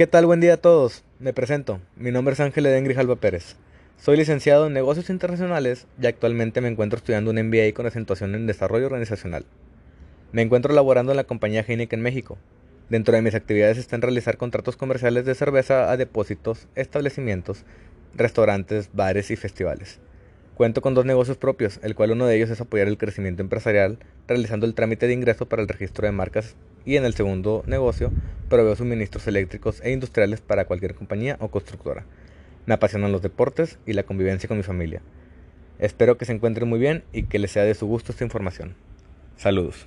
¿Qué tal? Buen día a todos. Me presento. Mi nombre es Ángel Eden Grijalva Pérez. Soy licenciado en negocios internacionales y actualmente me encuentro estudiando un MBA con acentuación en desarrollo organizacional. Me encuentro laborando en la compañía Heineken México. Dentro de mis actividades están realizar contratos comerciales de cerveza a depósitos, establecimientos, restaurantes, bares y festivales. Cuento con dos negocios propios, el cual uno de ellos es apoyar el crecimiento empresarial, realizando el trámite de ingreso para el registro de marcas, y en el segundo negocio proveo suministros eléctricos e industriales para cualquier compañía o constructora. Me apasionan los deportes y la convivencia con mi familia. Espero que se encuentren muy bien y que les sea de su gusto esta información. Saludos.